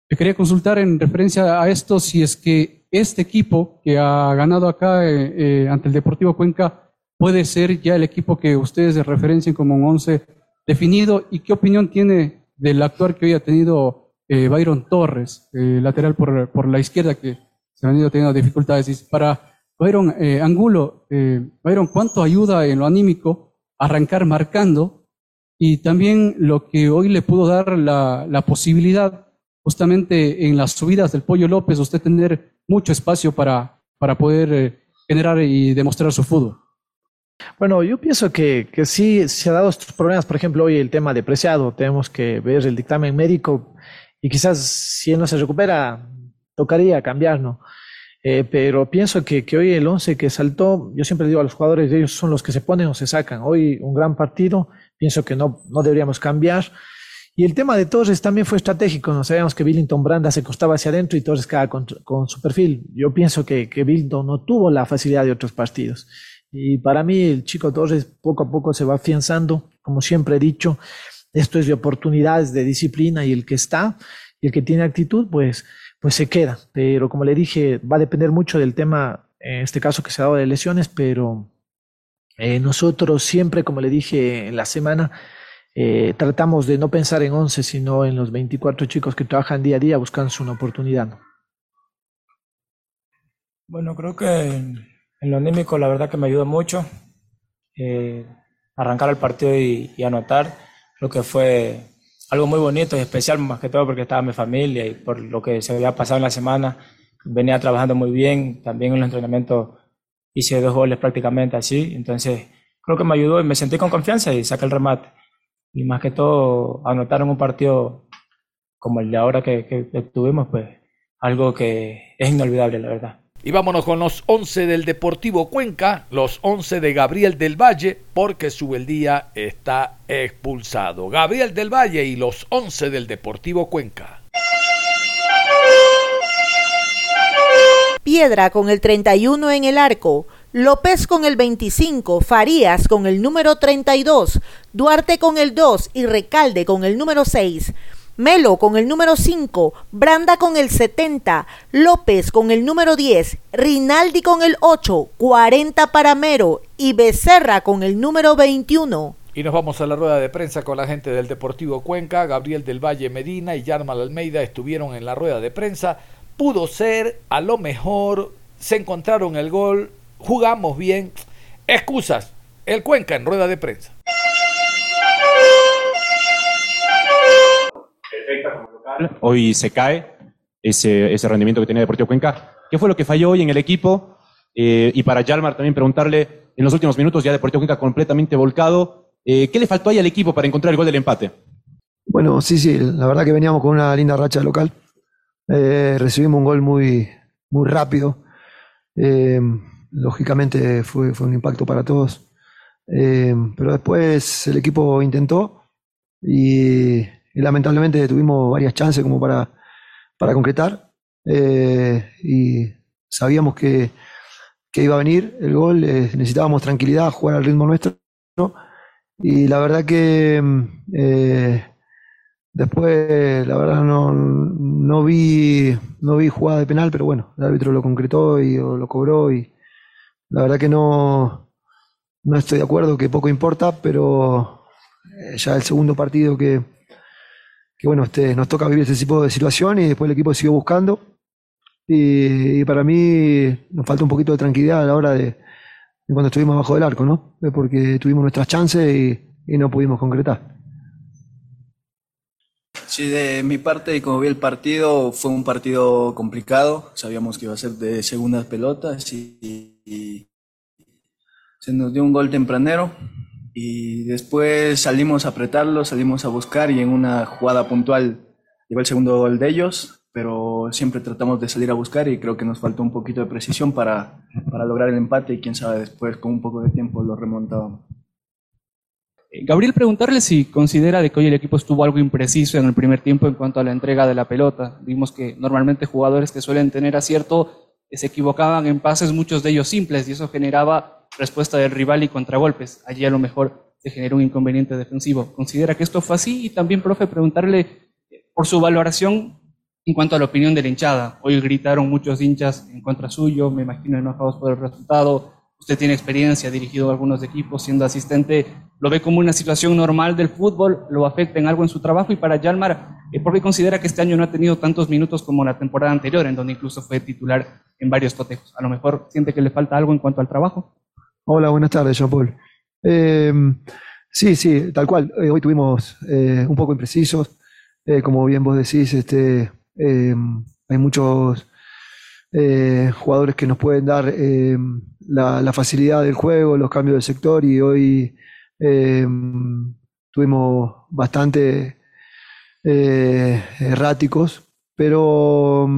Le quería consultar en referencia a esto si es que este equipo que ha ganado acá eh, eh, ante el Deportivo Cuenca puede ser ya el equipo que ustedes referencien como un 11 definido y qué opinión tiene del actuar que hoy ha tenido eh, Byron Torres, lateral por, por, la izquierda que se ha venido teniendo dificultades. Y para Byron Angulo, Byron, ¿cuánto ayuda en lo anímico arrancar marcando y también lo que hoy le pudo dar la, la posibilidad justamente en las subidas del Pollo López, usted tener mucho espacio para, para poder eh, generar y demostrar su fútbol. Bueno, yo pienso que, que sí se ha dado estos problemas, por ejemplo, hoy el tema de preciado, tenemos que ver el dictamen médico y quizás si él no se recupera, tocaría cambiar, ¿no? Eh, pero pienso que, hoy el 11 que saltó, yo siempre digo a los jugadores, ellos son los que se ponen o se sacan. Hoy un gran partido, pienso que no, no deberíamos cambiar. Y el tema de Torres también fue estratégico. No sabíamos que Billington Branda se costaba hacia adentro y Torres con, con su perfil. Yo pienso que, que Billington no tuvo la facilidad de otros partidos. Y para mí el chico Torres poco a poco se va afianzando. Como siempre he dicho, esto es de oportunidades, de disciplina y el que está y el que tiene actitud, pues pues se queda. Pero como le dije, va a depender mucho del tema, en este caso que se ha dado de lesiones, pero eh, nosotros siempre, como le dije en la semana, eh, tratamos de no pensar en 11, sino en los 24 chicos que trabajan día a día buscando una oportunidad. Bueno, creo que en, lo anímico la verdad que me ayudó mucho. Eh, arrancar el partido y, y anotar, creo que fue algo muy bonito y especial, más que todo porque estaba mi familia y por lo que se había pasado en la semana. Venía trabajando muy bien, también en los entrenamientos hice dos goles prácticamente así, entonces creo que me ayudó y me sentí con confianza y saqué el remate. Y más que todo, anotar en un partido como el de ahora que, que tuvimos, pues algo que es inolvidable, la verdad. Y vámonos con los 11 del Deportivo Cuenca, los 11 de Gabriel del Valle, porque Subeldía está expulsado. Gabriel del Valle y los 11 del Deportivo Cuenca. Piedra con el 31 en el arco. López con el 25, Farías con el número 32, Duarte con el 2 y Recalde con el número 6. Melo con el número 5, Branda con el 70, López con el número 10, Rinaldi con el 8, 40 para Mero y Becerra con el número 21. Y nos vamos a la rueda de prensa con la gente del Deportivo Cuenca. Gabriel del Valle Medina y Yarmal Almeida estuvieron en la rueda de prensa. Pudo ser, a lo mejor, se encontraron el gol, jugamos bien. Excusas, el Cuenca en rueda de prensa. Hoy se cae ese, ese rendimiento que tenía Deportivo Cuenca. ¿Qué fue lo que falló hoy en el equipo? Eh, y para Yalmar también preguntarle, en los últimos minutos ya Deportivo Cuenca completamente volcado, eh, ¿qué le faltó ahí al equipo para encontrar el gol del empate? Bueno, sí, sí, la verdad que veníamos con una linda racha local. Eh, recibimos un gol muy, muy rápido. lógicamente fue, fue un impacto para todos. pero después el equipo intentó y lamentablemente tuvimos varias chances como para, para concretar eh, y sabíamos que, que, iba a venir el gol, eh, necesitábamos tranquilidad, jugar al ritmo nuestro y la verdad que eh, después la verdad no, no, vi no vi jugada de penal pero bueno el árbitro lo concretó y lo cobró y la verdad que no no estoy de acuerdo que poco importa pero ya el segundo partido que que bueno, este, nos toca vivir ese tipo de situación y después el equipo siguió buscando. Y, para mí nos falta un poquito de tranquilidad a la hora de, cuando estuvimos abajo del arco, ¿no? Porque tuvimos nuestras chances y, no pudimos concretar. Sí, de mi parte, como vi el partido, fue un partido complicado. Sabíamos que iba a ser de segundas pelotas y se nos dio un gol tempranero y después salimos a apretarlo, salimos a buscar y en una jugada puntual llegó el segundo gol de ellos, pero siempre tratamos de salir a buscar y creo que nos faltó un poquito de precisión para, para lograr el empate y quién sabe después con un poco de tiempo lo remontábamos. Eh, Gabriel, preguntarle si considera de que hoy el equipo estuvo algo impreciso en el primer tiempo en cuanto a la entrega de la pelota. Vimos que normalmente jugadores que suelen tener acierto eh, se equivocaban en pases, muchos de ellos simples, y eso generaba respuesta del rival y contragolpes. Allí a lo mejor se generó un inconveniente defensivo. ¿Considera que esto fue así? Y también, profe, preguntarle por su valoración en cuanto a la opinión de la hinchada. Hoy gritaron muchos hinchas en contra suyo, me imagino enojados por el resultado. Usted tiene experiencia, ha dirigido algunos equipos, siendo asistente lo ve como una situación normal del fútbol, lo afecta en algo en su trabajo y para Yalmar, eh, ¿por qué considera que este año no ha tenido tantos minutos como la temporada anterior, en donde incluso fue titular en varios cotejos? A lo mejor siente que le falta algo en cuanto al trabajo. Hola, buenas tardes, Jean Paul. Eh, sí, sí, tal cual. Eh, hoy tuvimos eh, un poco imprecisos. Eh, como bien vos decís, este, eh, hay muchos jugadores que nos pueden dar eh, la, facilidad del juego, los cambios de sector y hoy tuvimos bastante erráticos, pero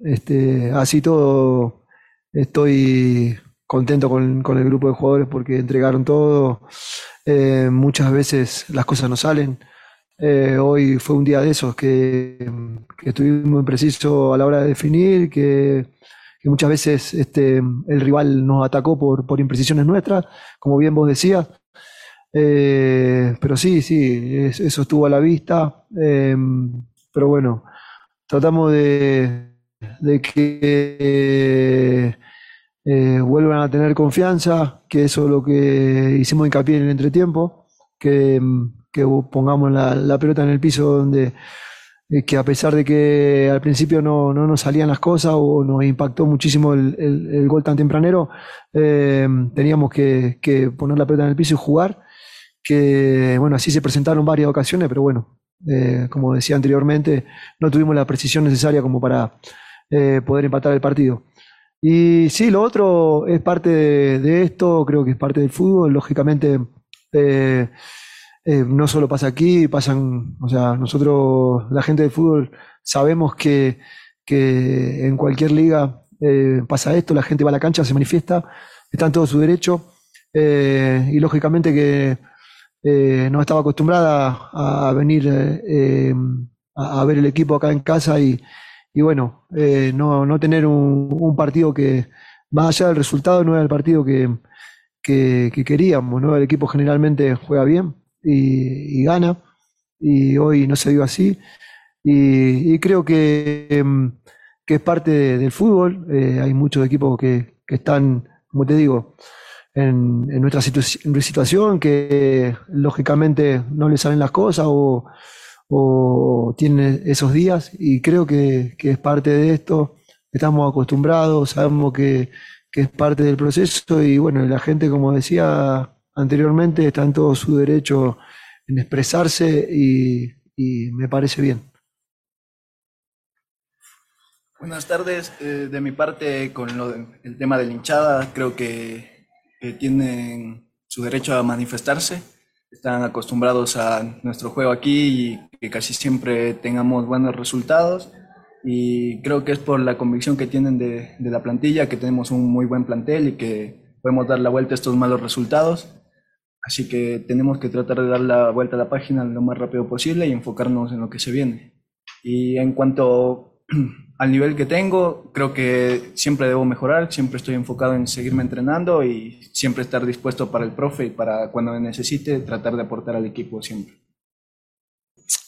este, así todo estoy contento con, con el grupo de jugadores porque entregaron todo. Eh, muchas veces las cosas no salen. Eh, hoy fue un día de esos que, estuvimos imprecisos a la hora de definir, que, muchas veces este, el rival nos atacó por, por imprecisiones nuestras, como bien vos decías. Eh, pero sí, sí, es- eso estuvo a la vista. pero bueno, tratamos de, de que eh, vuelvan a tener confianza, que eso es lo que hicimos hincapié en el entretiempo, que, que pongamos la, la pelota en el piso donde eh, que a pesar de que al principio no, no nos salían las cosas o nos impactó muchísimo el, el- el gol tan tempranero, eh, teníamos que, que poner la pelota en el piso y jugar, que bueno, así se presentaron varias ocasiones, pero bueno, eh, como decía anteriormente, no tuvimos la precisión necesaria como para poder empatar el partido. Y sí, lo otro es parte de, esto, creo que es parte del fútbol, lógicamente eh, eh, no solo pasa aquí, pasan, o sea, nosotros, la gente del fútbol, sabemos que, que en cualquier liga eh, pasa esto, la gente va a la cancha, se manifiesta, está en todo su derecho, y lógicamente que no estaba acostumbrada a, venir a ver el equipo acá en casa y, y bueno, eh, no, no tener un, un partido que, más allá del resultado, no era el partido que, que, que queríamos, ¿no? El equipo generalmente juega bien y, gana, y hoy no se dio así, y, y creo que, em, que es parte de- del fútbol, eh, hay muchos equipos que, que están, como te digo, en, en nuestra situ- situación, que lógicamente no les salen las cosas o, o tienen esos días, y creo que, que es parte de esto, estamos acostumbrados, sabemos que, que es parte del proceso, y bueno, la gente, como decía anteriormente, está en todo su derecho en expresarse y, me parece bien. Buenas tardes. Eh, de mi parte, con lo de- el tema de la hinchada, creo que tienen su derecho a manifestarse. Están acostumbrados a nuestro juego aquí y que casi siempre tengamos buenos resultados. Y creo que es por la convicción que tienen de, de la plantilla, que tenemos un muy buen plantel y que podemos dar la vuelta a estos malos resultados. Así que tenemos que tratar de dar la vuelta a la página lo más rápido posible y enfocarnos en lo que se viene. Y en cuanto al nivel que tengo, creo que siempre debo mejorar, siempre estoy enfocado en seguirme entrenando y siempre estar dispuesto para el profe y para cuando me necesite tratar de aportar al equipo siempre.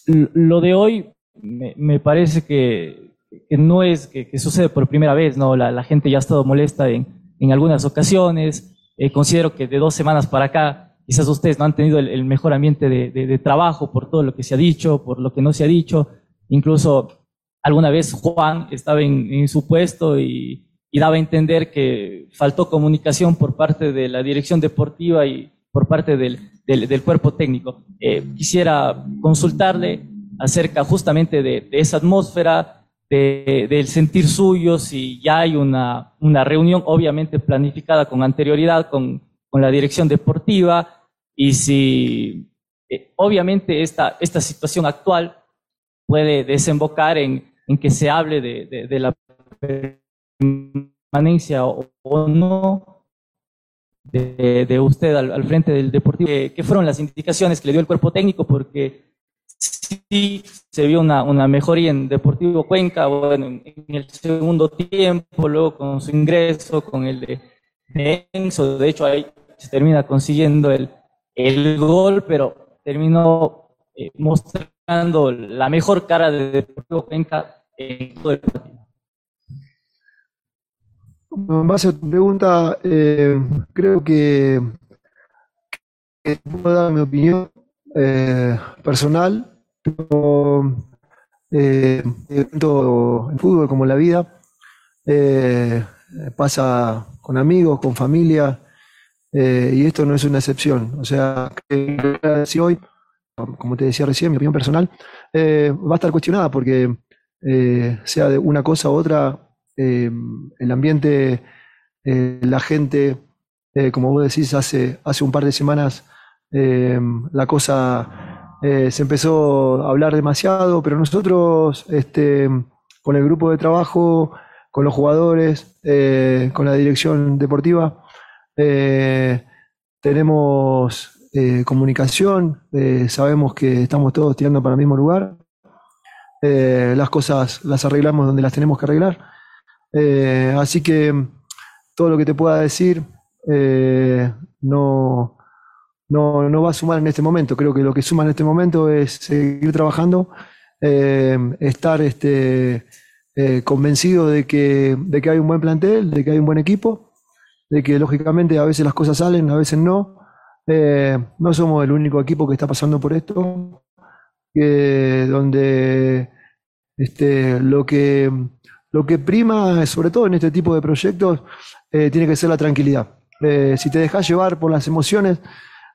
Lo de hoy me, parece que, no es que, que sucede por primera vez, ¿no? La, gente ya ha estado molesta en, en algunas ocasiones. Eh, considero que de dos semanas para acá, quizás ustedes no han tenido el, mejor ambiente de- de trabajo por todo lo que se ha dicho, por lo que no se ha dicho. Incluso alguna vez Juan estaba en, en su puesto y, y daba a entender que faltó comunicación por parte de la dirección deportiva y por parte del, del- del cuerpo técnico. Eh, quisiera consultarle acerca justamente de, de esa atmósfera, de- del sentir suyo, si ya hay una, una reunión obviamente planificada con anterioridad con, con la dirección deportiva y si eh, obviamente esta, esta situación actual puede desembocar en, en que se hable de, la permanencia o, no de, usted al, frente del Deportivo. ¿Qué fueron las indicaciones que le dio el cuerpo técnico? Porque sí se vio una, mejoría en Deportivo Cuenca, bueno, en, en, el segundo tiempo, luego con su ingreso, con el de, de Enzo, de hecho ahí se termina consiguiendo el, el gol, pero terminó eh, mostrando la mejor cara de Deportivo Cuenca en todo el partido. En base a tu pregunta, eh, creo que, puedo dar mi opinión eh, personal, pero eh, tanto en fútbol como la vida, pasa con amigos, con familia, y esto no es una excepción. O sea, que si hoy, como te decía recién, mi opinión personal, va a estar cuestionada porque sea de una cosa u otra, eh, el ambiente, eh, la gente, eh, como vos decís, hace, hace un par de semanas la cosa se empezó a hablar demasiado, pero nosotros, este, con el grupo de trabajo, con los jugadores, con la dirección deportiva, tenemos comunicación, sabemos que estamos todos tirando para el mismo lugar. las cosas las arreglamos donde las tenemos que arreglar. Eh, así que todo lo que te pueda decir eh, no, no, no, va a sumar en este momento. Creo que lo que suma en este momento es seguir trabajando, eh, estar este, eh, convencido de que, de que hay un buen plantel, de que hay un buen equipo, de que lógicamente a veces las cosas salen, a veces no. Eh, no somos el único equipo que está pasando por esto, donde este, lo que lo que prima, sobre todo en este tipo de proyectos, eh, tiene que ser la tranquilidad. Eh, si te dejas llevar por las emociones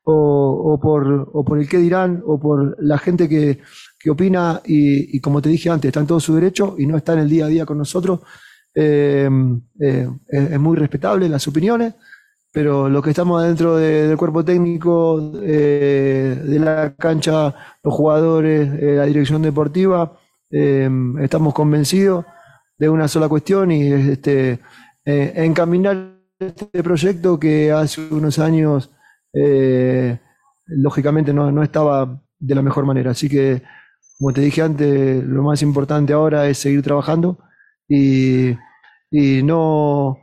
o, por, el qué dirán o por la gente que, que opina y, y, como te dije antes, está en todo su derecho y no está en el día a día con nosotros, es, muy respetable las opiniones, pero lo que estamos adentro de, del cuerpo técnico, de la cancha, los jugadores, la dirección deportiva, estamos convencidos de una sola cuestión y este, eh, encaminar este proyecto que hace unos años eh, lógicamente no, no, estaba de la mejor manera. Así que, como te dije antes, lo más importante ahora es seguir trabajando y, y no,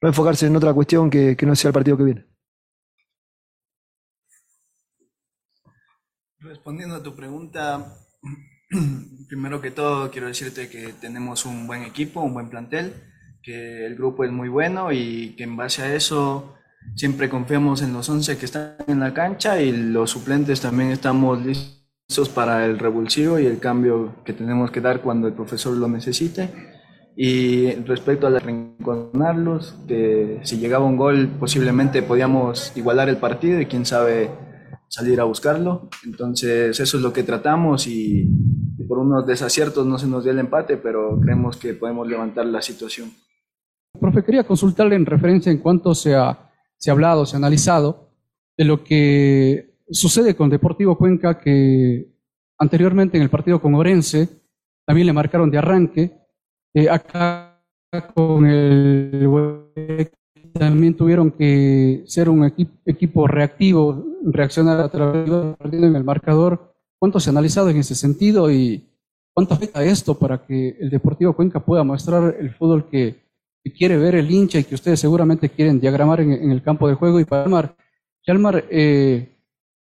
no, enfocarse en otra cuestión que, que no sea el partido que viene. Respondiendo a tu pregunta, Primero que todo, quiero decirte que tenemos un buen equipo, un buen plantel, que el grupo es muy bueno y que en base a eso siempre confiamos en los 11 que están en la cancha y los suplentes también estamos listos para el revulsivo y el cambio que tenemos que dar cuando el profesor lo necesite. Y respecto a reencontrarlos, que si llegaba un gol posiblemente podíamos igualar el partido y quién sabe salir a buscarlo. Entonces eso es lo que tratamos y, y, por unos desaciertos no se nos dio el empate, pero creemos que podemos levantar la situación. Profe, quería consultarle en referencia en cuanto se ha, se ha hablado, se ha analizado de lo que sucede con Deportivo Cuenca, que anteriormente en el partido con Orense también le marcaron de arranque. Eh, acá con el también tuvieron que ser un equipo, reactivo, reaccionar a través en el marcador. ¿Cuánto se ha analizado en ese sentido y cuánto afecta esto para que el Deportivo Cuenca pueda mostrar el fútbol que, quiere ver el hincha y que ustedes seguramente quieren diagramar en, el campo de juego? Y para Almar, Almar eh,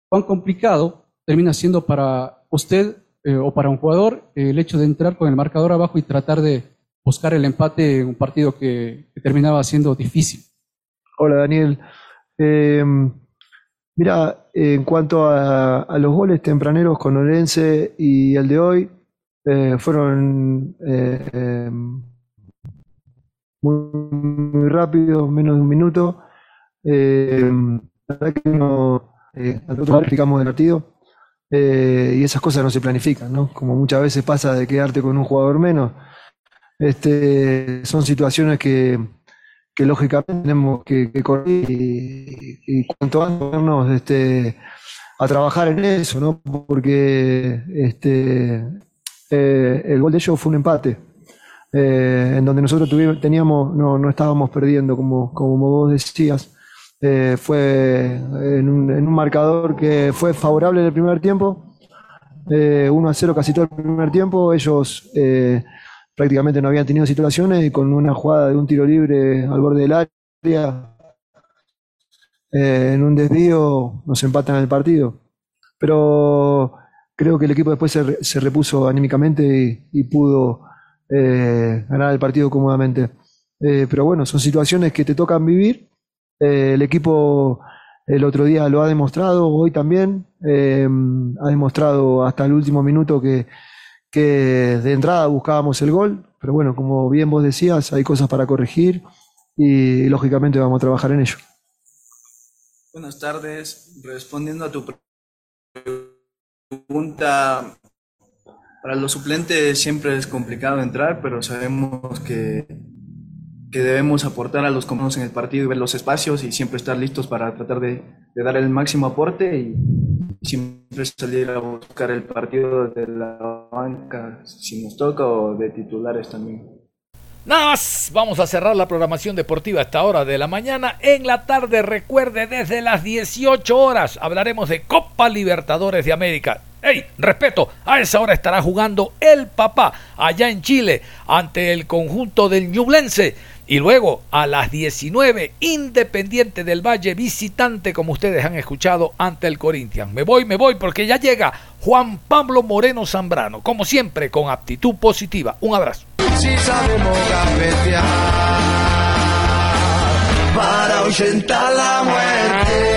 cuán complicado termina siendo para usted eh, o para un jugador eh, el hecho de entrar con el marcador abajo y tratar de buscar el empate en un partido que, terminaba siendo difícil. Hola Daniel. Eh, mira, en cuanto a, a, los goles tempraneros con Orense y el de hoy, eh, fueron eh, muy, muy, rápidos, menos de un minuto. la verdad que no, nosotros planificamos el partido y esas cosas no se planifican, ¿no? Como muchas veces pasa de quedarte con un jugador menos. Este, son situaciones que, que lógicamente tenemos que, que correr y, cuanto antes ponernos este, a trabajar en eso, ¿no? Porque este, eh, el gol de ellos fue un empate, eh, en donde nosotros teníamos, no, no estábamos perdiendo, como, como vos decías. Eh, fue en un, en un marcador que fue favorable en el primer tiempo, 1 a 0 casi todo el primer tiempo. Ellos prácticamente no habían tenido situaciones y con una jugada de un tiro libre al borde del área, en un desvío, nos empatan el partido. Pero creo que el equipo después se, repuso anímicamente y, pudo eh, ganar el partido cómodamente. Eh, pero bueno, son situaciones que te tocan vivir. Eh, el equipo el otro día lo ha demostrado, hoy también. ha demostrado hasta el último minuto que, que de entrada buscábamos el gol. Pero bueno, como bien vos decías, hay cosas para corregir y, lógicamente vamos a trabajar en ello. Buenas tardes. Respondiendo a tu pregunta, para los suplentes siempre es complicado entrar, pero sabemos que, que debemos aportar a los comandos en el partido y ver los espacios y siempre estar listos para tratar de, de dar el máximo aporte y, siempre salir a buscar el partido de la banca si nos toca o de titulares también. Nada más, vamos a cerrar la programación deportiva a esta hora de la mañana. En la tarde, recuerde, desde las 18 horas hablaremos de Copa Libertadores de América. ¡Ey! Respeto, a esa hora estará jugando el papá allá en Chile ante el conjunto del Ñublense. Y luego a las 19, Independiente del Valle, visitante, como ustedes han escuchado, ante el Corinthians. Me voy, me voy, porque ya llega Juan Pablo Moreno Zambrano, como siempre, con aptitud positiva. Un abrazo. Si para la muerte.